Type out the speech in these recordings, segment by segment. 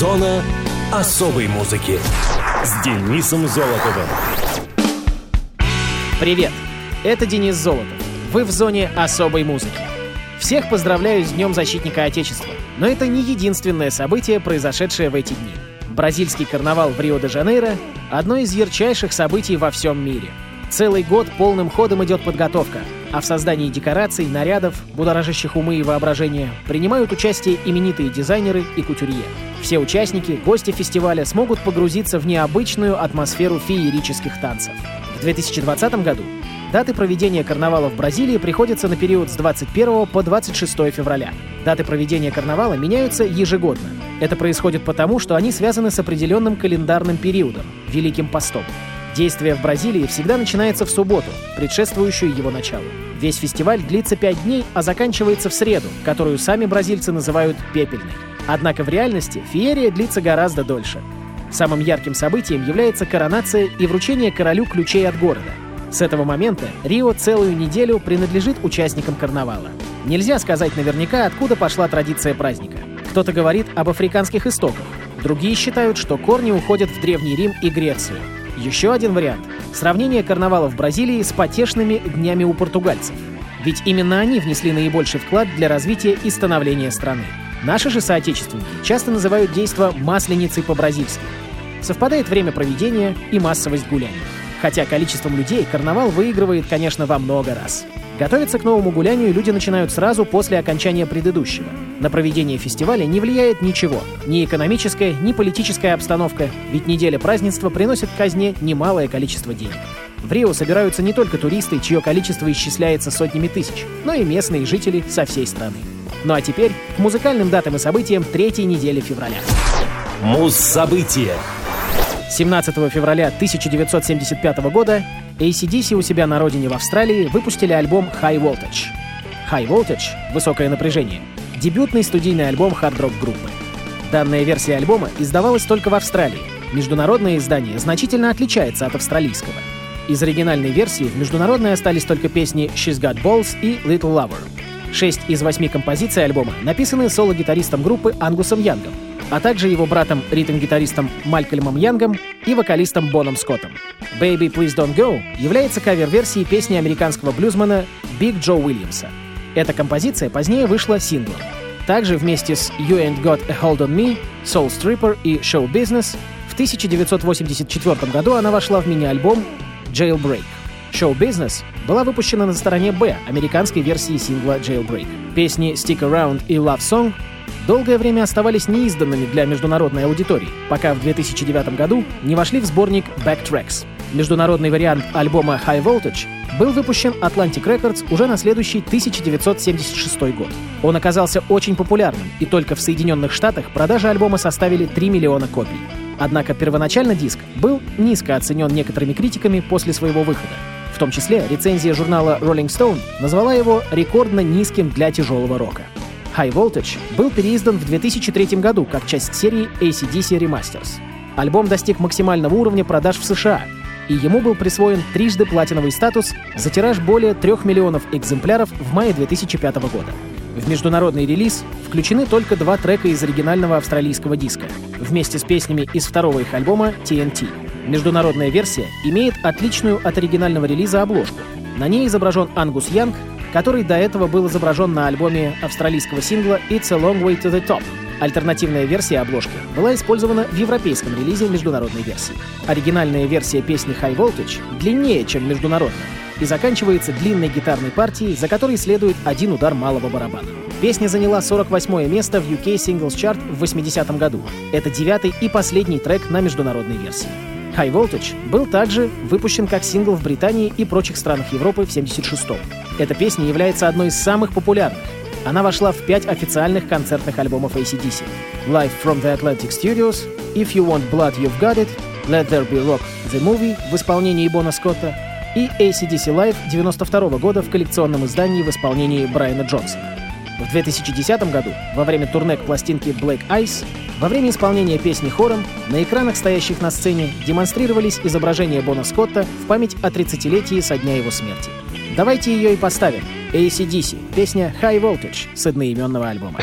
Зона особой музыки с Денисом Золотовым. Привет, это Денис Золотов. Вы в зоне особой музыки. Всех поздравляю с Днем Защитника Отечества. Но это не единственное событие, произошедшее в эти дни. Бразильский карнавал в Рио-де-Жанейро — одно из ярчайших событий во всем мире. Целый год полным ходом идет подготовка, а в создании декораций, нарядов, будоражащих умы и воображение, принимают участие именитые дизайнеры и кутюрье. Все участники, гости фестиваля смогут погрузиться в необычную атмосферу феерических танцев. В 2020 году Даты проведения карнавала в Бразилии приходятся на период с 21 по 26 февраля. Даты проведения карнавала меняются ежегодно. Это происходит потому, что они связаны с определенным календарным периодом — Великим постом. Действие в Бразилии всегда начинается в субботу, предшествующую его началу. Весь фестиваль длится пять дней, а заканчивается в среду, которую сами бразильцы называют «пепельной». Однако в реальности феерия длится гораздо дольше. Самым ярким событием является коронация и вручение королю ключей от города. С этого момента Рио целую неделю принадлежит участникам карнавала. Нельзя сказать наверняка, откуда пошла традиция праздника. Кто-то говорит об африканских истоках, другие считают, что корни уходят в Древний Рим и Грецию. Еще один вариант — сравнение карнавала в Бразилии с потешными днями у португальцев. Ведь именно они внесли наибольший вклад для развития и становления страны. Наши же соотечественники часто называют действо «масленицей по-бразильски». Совпадает время проведения и массовость гуляния. Хотя количеством людей карнавал выигрывает, конечно, во много раз. Готовиться к новому гулянию люди начинают сразу после окончания предыдущего. На проведение фестиваля не влияет ничего. Ни экономическая, ни политическая обстановка, ведь неделя празднества приносит казне немалое количество денег. В Рио собираются не только туристы, чье количество исчисляется сотнями тысяч, но и местные жители со всей страны. Ну а теперь к музыкальным датам и событиям третьей недели февраля. Муз-события 17 февраля 1975 года ACDC у себя на родине в Австралии выпустили альбом High Voltage. High Voltage — высокое напряжение — дебютный студийный альбом хард-рок группы. Данная версия альбома издавалась только в Австралии. Международное издание значительно отличается от австралийского. Из оригинальной версии в международной остались только песни «She's Got Balls» и «Little Lover». Шесть из восьми композиций альбома написаны соло-гитаристом группы Ангусом Янгом, а также его братом ритм-гитаристом Малькольмом Янгом и вокалистом Боном Скоттом. «Baby, Please Don't Go» является кавер-версией песни американского блюзмена Биг Джо Уильямса. Эта композиция позднее вышла синглом. Также вместе с «You Ain't Got a Hold on Me», «Soul Stripper» и «Show Business» в 1984 году она вошла в мини-альбом «Jailbreak». «Show Business» была выпущена на стороне «Б» американской версии сингла «Jailbreak». Песни «Stick Around» и «Love Song» долгое время оставались неизданными для международной аудитории, пока в 2009 году не вошли в сборник Backtracks. Международный вариант альбома High Voltage был выпущен Atlantic Records уже на следующий 1976 год. Он оказался очень популярным, и только в Соединенных Штатах продажи альбома составили 3 миллиона копий. Однако первоначально диск был низко оценен некоторыми критиками после своего выхода. В том числе рецензия журнала Rolling Stone назвала его рекордно низким для тяжелого рока. High Voltage был переиздан в 2003 году как часть серии ACDC Remasters. Альбом достиг максимального уровня продаж в США, и ему был присвоен трижды платиновый статус за тираж более 3 миллионов экземпляров в мае 2005 года. В международный релиз включены только два трека из оригинального австралийского диска, вместе с песнями из второго их альбома TNT. Международная версия имеет отличную от оригинального релиза обложку. На ней изображен Ангус Янг который до этого был изображен на альбоме австралийского сингла «It's a Long Way to the Top». Альтернативная версия обложки была использована в европейском релизе международной версии. Оригинальная версия песни High Voltage длиннее, чем международная, и заканчивается длинной гитарной партией, за которой следует один удар малого барабана. Песня заняла 48 место в UK Singles Chart в 80 году. Это девятый и последний трек на международной версии. High Voltage был также выпущен как сингл в Британии и прочих странах Европы в 76-м. Эта песня является одной из самых популярных. Она вошла в пять официальных концертных альбомов ACDC. Live from the Atlantic Studios, If You Want Blood, You've Got It, Let There Be Rock, The Movie в исполнении Бона Скотта и ACDC Live 92 -го года в коллекционном издании в исполнении Брайана Джонсона. В 2010 году, во время турне к пластинке Black Ice, во время исполнения песни хором на экранах, стоящих на сцене, демонстрировались изображения Бона Скотта в память о 30-летии со дня его смерти. Давайте ее и поставим. ACDC, песня High Voltage с одноименного альбома.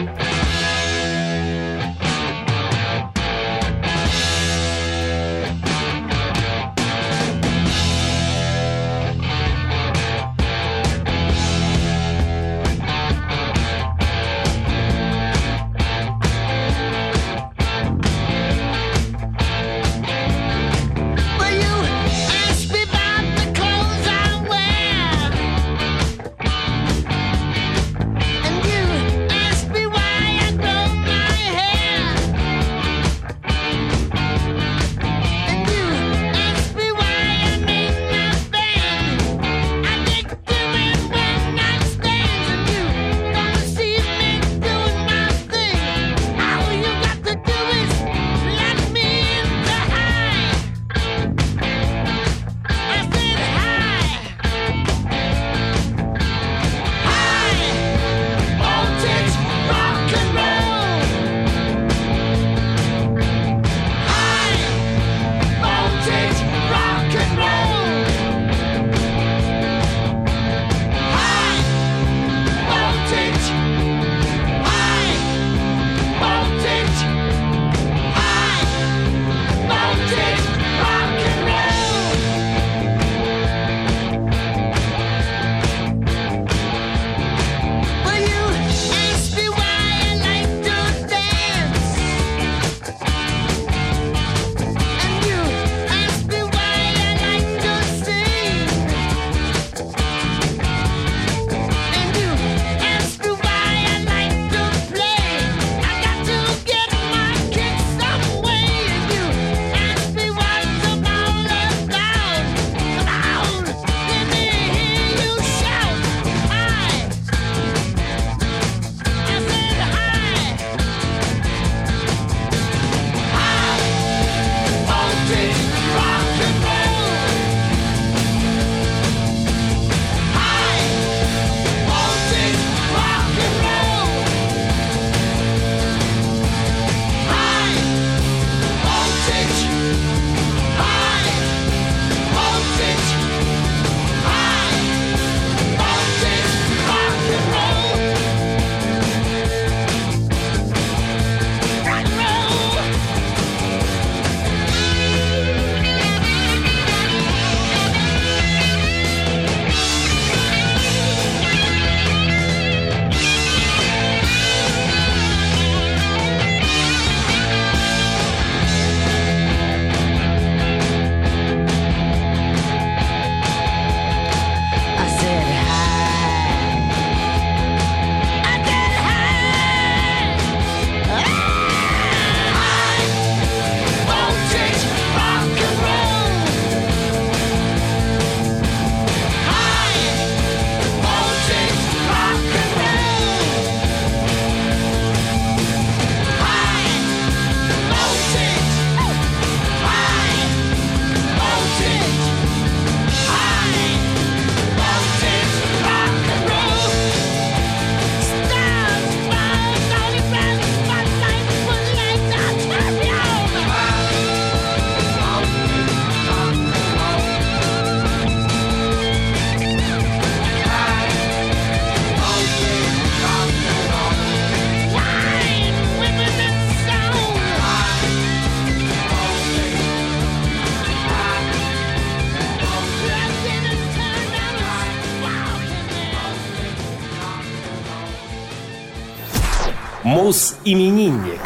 Мус-именинник.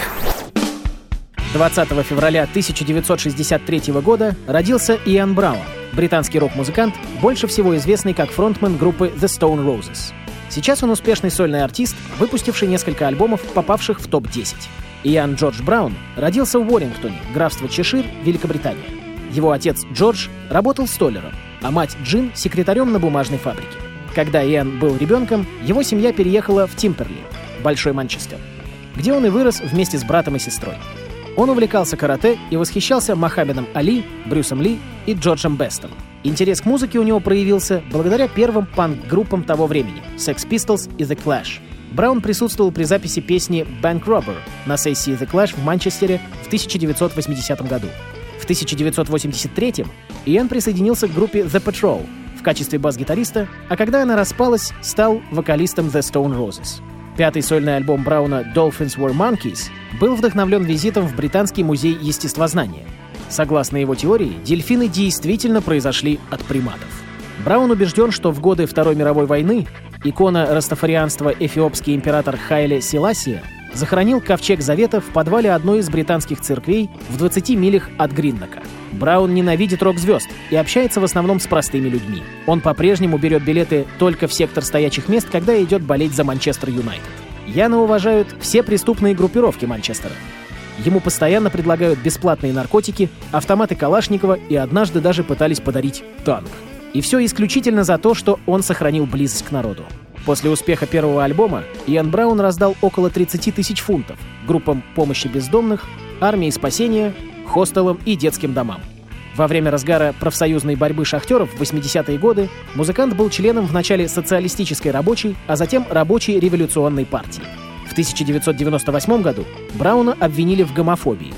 20 февраля 1963 года родился Иэн Браун, британский рок-музыкант, больше всего известный как фронтмен группы The Stone Roses. Сейчас он успешный сольный артист, выпустивший несколько альбомов, попавших в топ-10. Иоанн Джордж Браун родился в Уоррингтоне, графство Чешир, Великобритания. Его отец Джордж работал столером, а мать Джин — секретарем на бумажной фабрике. Когда Иоанн был ребенком, его семья переехала в Тимперли, Большой Манчестер, где он и вырос вместе с братом и сестрой. Он увлекался карате и восхищался Мохаммедом Али, Брюсом Ли и Джорджем Бестом. Интерес к музыке у него проявился благодаря первым панк-группам того времени — Sex Pistols и The Clash. Браун присутствовал при записи песни «Bank Robber» на сессии The Clash в Манчестере в 1980 году. В 1983 Иэн присоединился к группе The Patrol в качестве бас-гитариста, а когда она распалась, стал вокалистом The Stone Roses. Пятый сольный альбом Брауна «Dolphins Were Monkeys» был вдохновлен визитом в Британский музей естествознания. Согласно его теории, дельфины действительно произошли от приматов. Браун убежден, что в годы Второй мировой войны икона растафарианства эфиопский император Хайле Селасия захоронил ковчег Завета в подвале одной из британских церквей в 20 милях от Гриннака. Браун ненавидит рок-звезд и общается в основном с простыми людьми. Он по-прежнему берет билеты только в сектор стоячих мест, когда идет болеть за Манчестер Юнайтед. Яна уважают все преступные группировки Манчестера. Ему постоянно предлагают бесплатные наркотики, автоматы Калашникова и однажды даже пытались подарить танк. И все исключительно за то, что он сохранил близость к народу. После успеха первого альбома Иэн Браун раздал около 30 тысяч фунтов группам помощи бездомных, армии спасения, хостелам и детским домам. Во время разгара профсоюзной борьбы шахтеров в 80-е годы музыкант был членом в начале социалистической рабочей, а затем рабочей революционной партии. В 1998 году Брауна обвинили в гомофобии.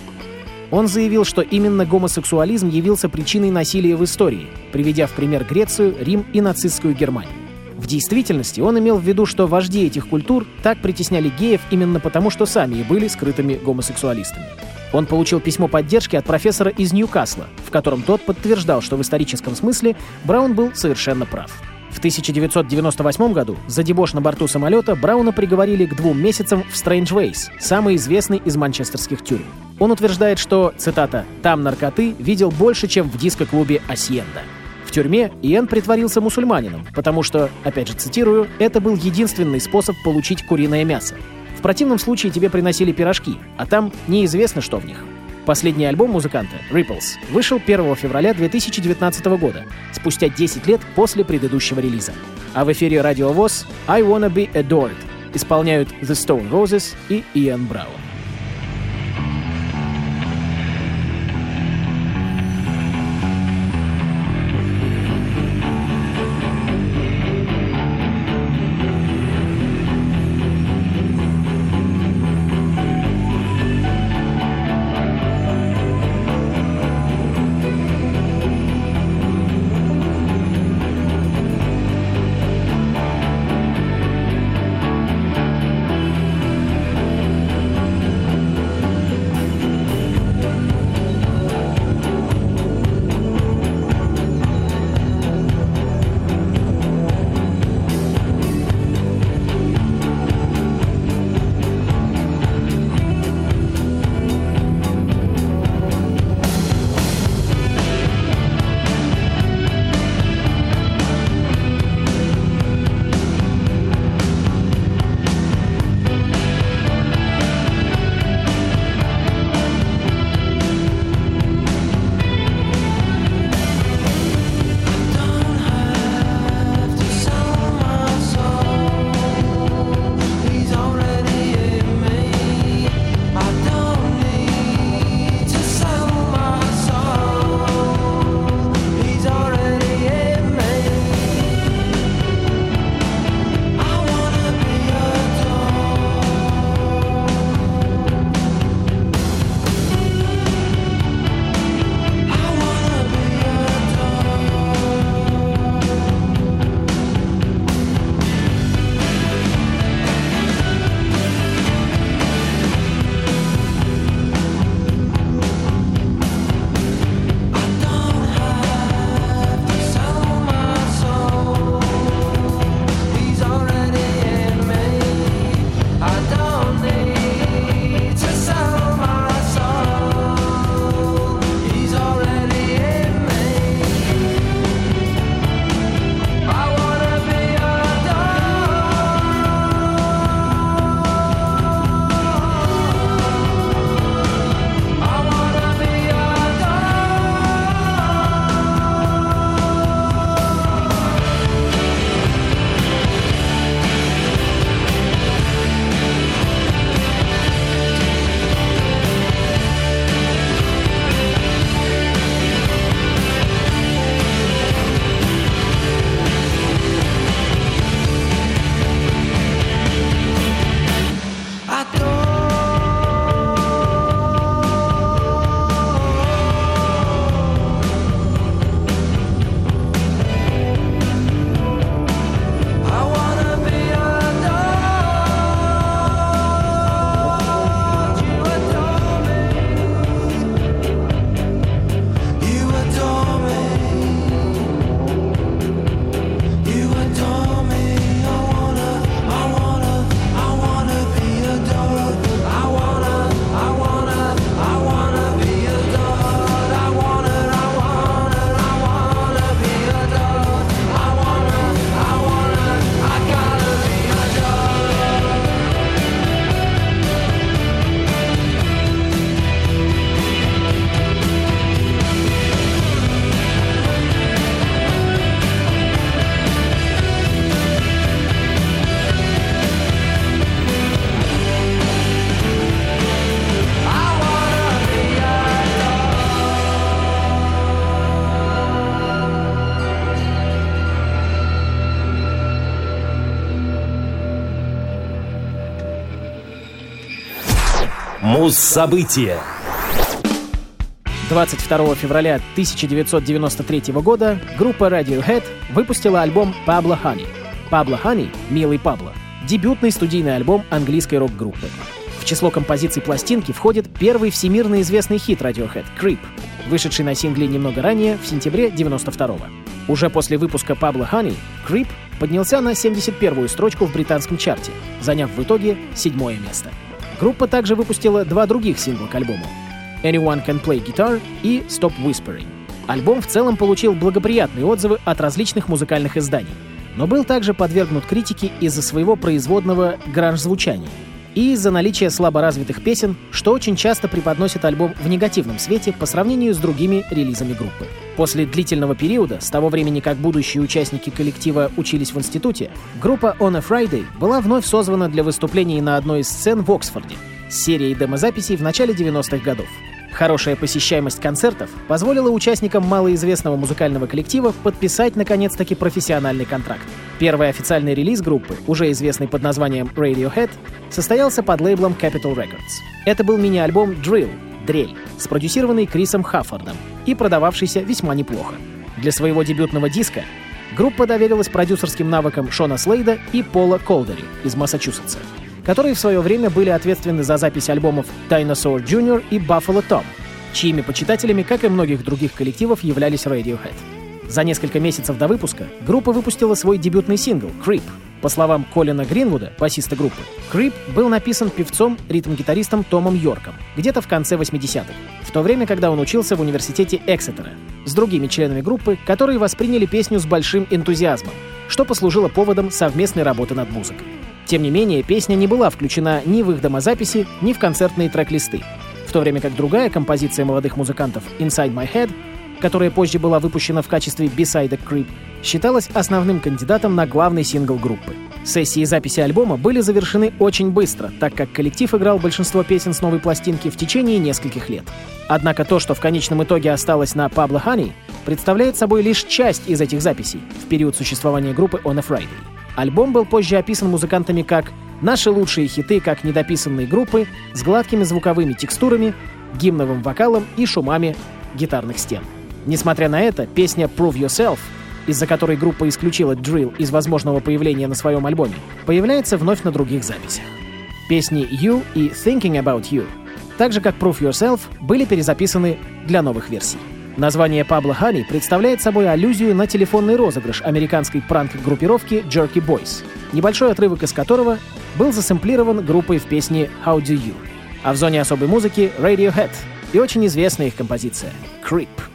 Он заявил, что именно гомосексуализм явился причиной насилия в истории, приведя в пример Грецию, Рим и нацистскую Германию. В действительности он имел в виду, что вожди этих культур так притесняли геев именно потому, что сами и были скрытыми гомосексуалистами. Он получил письмо поддержки от профессора из Ньюкасла, в котором тот подтверждал, что в историческом смысле Браун был совершенно прав. В 1998 году за дебош на борту самолета Брауна приговорили к двум месяцам в Ways, самый известный из манчестерских тюрем. Он утверждает, что, цитата, «там наркоты видел больше, чем в диско-клубе «Асьенда». В тюрьме Иэн притворился мусульманином, потому что, опять же цитирую, это был единственный способ получить куриное мясо. Противном случае тебе приносили пирожки, а там неизвестно, что в них. Последний альбом музыканта, Ripples, вышел 1 февраля 2019 года, спустя 10 лет после предыдущего релиза. А в эфире Радио ВОЗ «I Wanna Be Adored» исполняют The Stone Roses и Иэн Браун. Муз-события 22 февраля 1993 года группа Radiohead выпустила альбом Pablo Honey. Pablo Honey — «Милый Пабло» — дебютный студийный альбом английской рок-группы. В число композиций пластинки входит первый всемирно известный хит Radiohead — «Creep», вышедший на сингле немного ранее, в сентябре 92 -го. Уже после выпуска Pablo Honey, Creep поднялся на 71-ю строчку в британском чарте, заняв в итоге седьмое место. Группа также выпустила два других сингла к альбому «Anyone Can Play Guitar» и «Stop Whispering». Альбом в целом получил благоприятные отзывы от различных музыкальных изданий, но был также подвергнут критике из-за своего производного гранж-звучания — и из-за наличия слаборазвитых песен, что очень часто преподносит альбом в негативном свете по сравнению с другими релизами группы. После длительного периода, с того времени как будущие участники коллектива учились в институте, группа On a Friday была вновь созвана для выступлений на одной из сцен в Оксфорде с серией демозаписей в начале 90-х годов. Хорошая посещаемость концертов позволила участникам малоизвестного музыкального коллектива подписать наконец-таки профессиональный контракт. Первый официальный релиз группы, уже известный под названием Radiohead, состоялся под лейблом Capitol Records. Это был мини-альбом Drill, Дрель, спродюсированный Крисом Хаффордом и продававшийся весьма неплохо. Для своего дебютного диска группа доверилась продюсерским навыкам Шона Слейда и Пола Колдери из Массачусетса которые в свое время были ответственны за запись альбомов Dinosaur Jr. и Buffalo Tom, чьими почитателями, как и многих других коллективов, являлись Radiohead. За несколько месяцев до выпуска группа выпустила свой дебютный сингл «Creep». По словам Колина Гринвуда, басиста группы, «Creep» был написан певцом, ритм-гитаристом Томом Йорком где-то в конце 80-х, в то время, когда он учился в университете Эксетера, с другими членами группы, которые восприняли песню с большим энтузиазмом, что послужило поводом совместной работы над музыкой. Тем не менее, песня не была включена ни в их домозаписи, ни в концертные трек-листы, в то время как другая композиция молодых музыкантов «Inside My Head», которая позже была выпущена в качестве B-side Creep, считалась основным кандидатом на главный сингл группы. Сессии записи альбома были завершены очень быстро, так как коллектив играл большинство песен с новой пластинки в течение нескольких лет. Однако то, что в конечном итоге осталось на Pablo Honey, представляет собой лишь часть из этих записей в период существования группы On a Friday. Альбом был позже описан музыкантами как «наши лучшие хиты как недописанные группы с гладкими звуковыми текстурами, гимновым вокалом и шумами гитарных стен». Несмотря на это, песня «Prove Yourself», из-за которой группа исключила Drill из возможного появления на своем альбоме, появляется вновь на других записях. Песни «You» и «Thinking About You», так же как «Prove Yourself», были перезаписаны для новых версий. Название Пабло Хани представляет собой аллюзию на телефонный розыгрыш американской пранк-группировки Jerky Boys, небольшой отрывок из которого был засэмплирован группой в песне How Do You, а в зоне особой музыки Radiohead и очень известная их композиция Creep.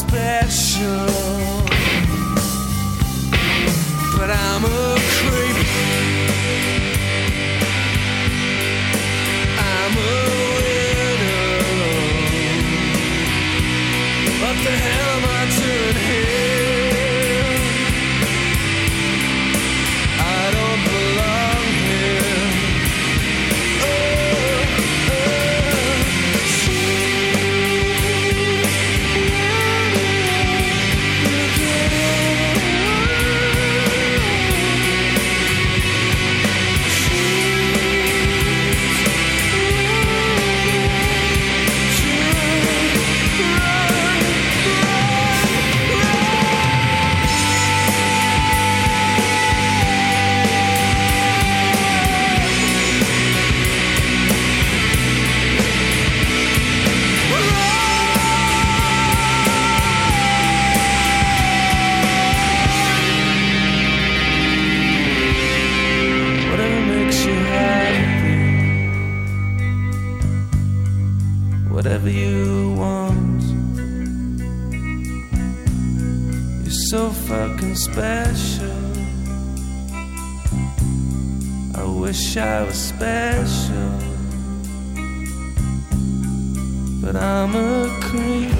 Special, but I'm a creep. Special, but I'm a creep.